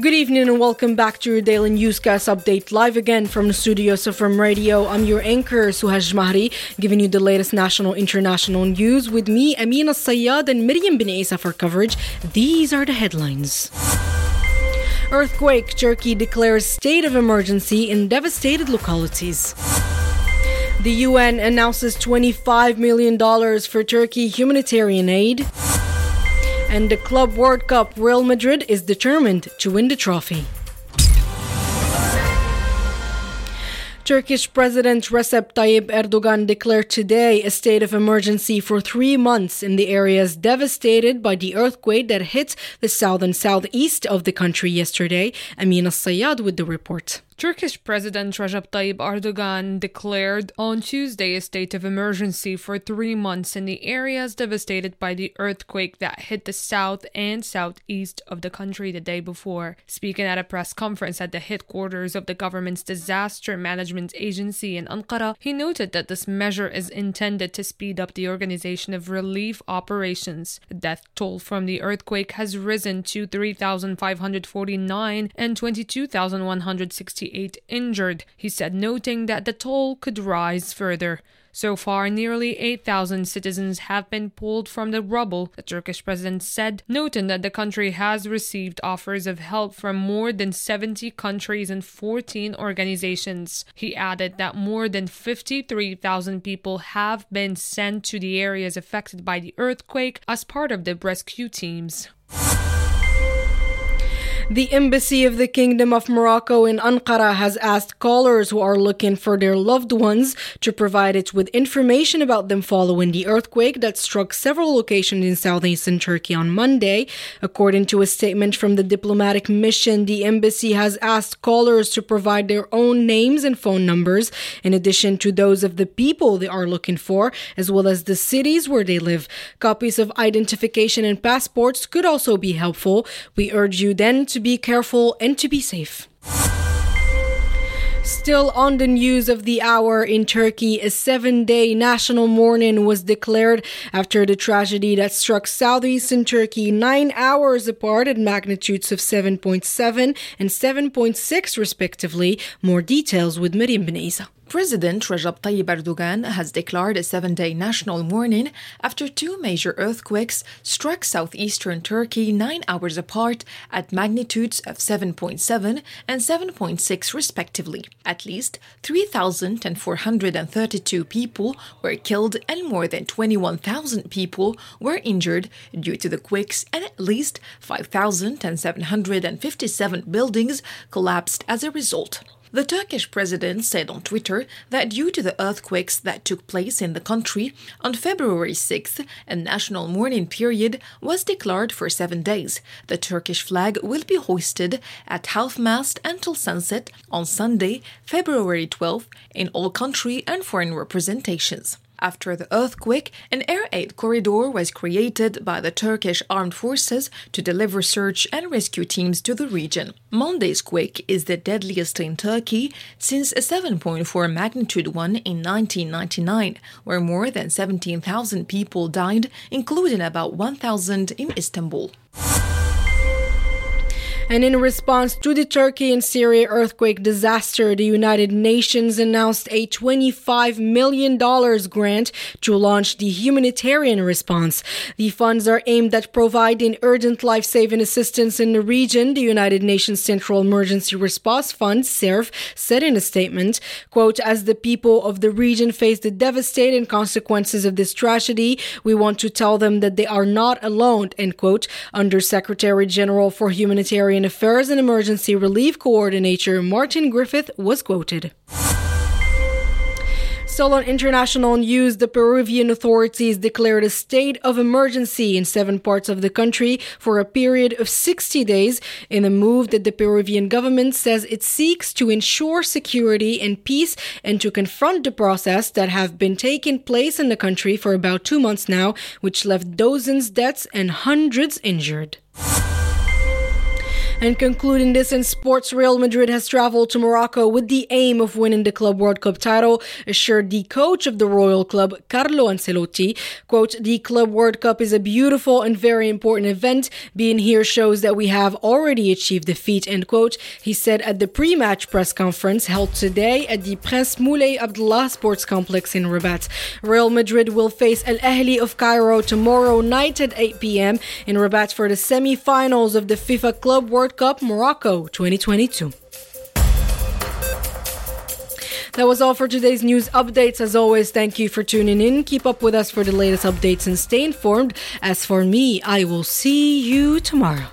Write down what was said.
Good evening and welcome back to your daily newscast update live again from the studios of From Radio. I'm your anchor Suhaj Mahri, giving you the latest national international news with me Amina Sayyad and Miriam Bin Isa for coverage. These are the headlines. Earthquake, Turkey declares state of emergency in devastated localities. The UN announces $25 million for Turkey humanitarian aid. And the Club World Cup, Real Madrid is determined to win the trophy. Turkish President Recep Tayyip Erdogan declared today a state of emergency for three months in the areas devastated by the earthquake that hit the south and southeast of the country yesterday. Amina Sayyad with the report. Turkish President Recep Tayyip Erdogan declared on Tuesday a state of emergency for three months in the areas devastated by the earthquake that hit the south and southeast of the country the day before. Speaking at a press conference at the headquarters of the government's disaster management agency in Ankara, he noted that this measure is intended to speed up the organization of relief operations. The death toll from the earthquake has risen to 3,549 and 22,168 injured, he said, noting that the toll could rise further. So far, nearly 8,000 citizens have been pulled from the rubble, the Turkish president said, noting that the country has received offers of help from more than 70 countries and 14 organizations. He added that more than 53,000 people have been sent to the areas affected by the earthquake as part of the rescue teams. The Embassy of the Kingdom of Morocco in Ankara has asked callers who are looking for their loved ones to provide it with information about them following the earthquake that struck several locations in southeastern Turkey on Monday. According to a statement from the diplomatic mission, the embassy has asked callers to provide their own names and phone numbers, in addition to those of the people they are looking for, as well as the cities where they live. Copies of identification and passports could also be helpful. We urge you then to be careful and to be safe. Still on the news of the hour in Turkey, a seven day national mourning was declared after the tragedy that struck southeastern Turkey nine hours apart at magnitudes of 7.7 and 7.6, respectively. More details with Miriam Beneza. President Recep Tayyip Erdogan has declared a seven day national mourning after two major earthquakes struck southeastern Turkey nine hours apart at magnitudes of 7.7 and 7.6, respectively. At least 3,432 people were killed and more than 21,000 people were injured due to the quakes, and at least 5,757 buildings collapsed as a result. The Turkish president said on Twitter that due to the earthquakes that took place in the country on February 6th, a national mourning period was declared for seven days. The Turkish flag will be hoisted at half mast until sunset on Sunday, February 12th, in all country and foreign representations. After the earthquake, an air aid corridor was created by the Turkish armed forces to deliver search and rescue teams to the region. Monday's quake is the deadliest in Turkey since a 7.4 magnitude one in 1999, where more than 17,000 people died, including about 1,000 in Istanbul. And in response to the Turkey and Syria earthquake disaster, the United Nations announced a $25 million grant to launch the humanitarian response. The funds are aimed at providing urgent life saving assistance in the region. The United Nations Central Emergency Response Fund, CERF, said in a statement, quote, as the people of the region face the devastating consequences of this tragedy, we want to tell them that they are not alone, end quote. Under Secretary General for Humanitarian Affairs and Emergency Relief Coordinator Martin Griffith was quoted. Still on international news, the Peruvian authorities declared a state of emergency in seven parts of the country for a period of 60 days in a move that the Peruvian government says it seeks to ensure security and peace and to confront the process that have been taking place in the country for about two months now, which left dozens deaths and hundreds injured. And concluding this in sports, Real Madrid has traveled to Morocco with the aim of winning the Club World Cup title, assured the coach of the Royal Club, Carlo Ancelotti. Quote, the Club World Cup is a beautiful and very important event. Being here shows that we have already achieved the feat, end quote. He said at the pre-match press conference held today at the Prince Moulay Abdullah Sports Complex in Rabat. Real Madrid will face Al Ahli of Cairo tomorrow night at 8 p.m. in Rabat for the semi-finals of the FIFA Club World Cup Morocco 2022. That was all for today's news updates. As always, thank you for tuning in. Keep up with us for the latest updates and stay informed. As for me, I will see you tomorrow.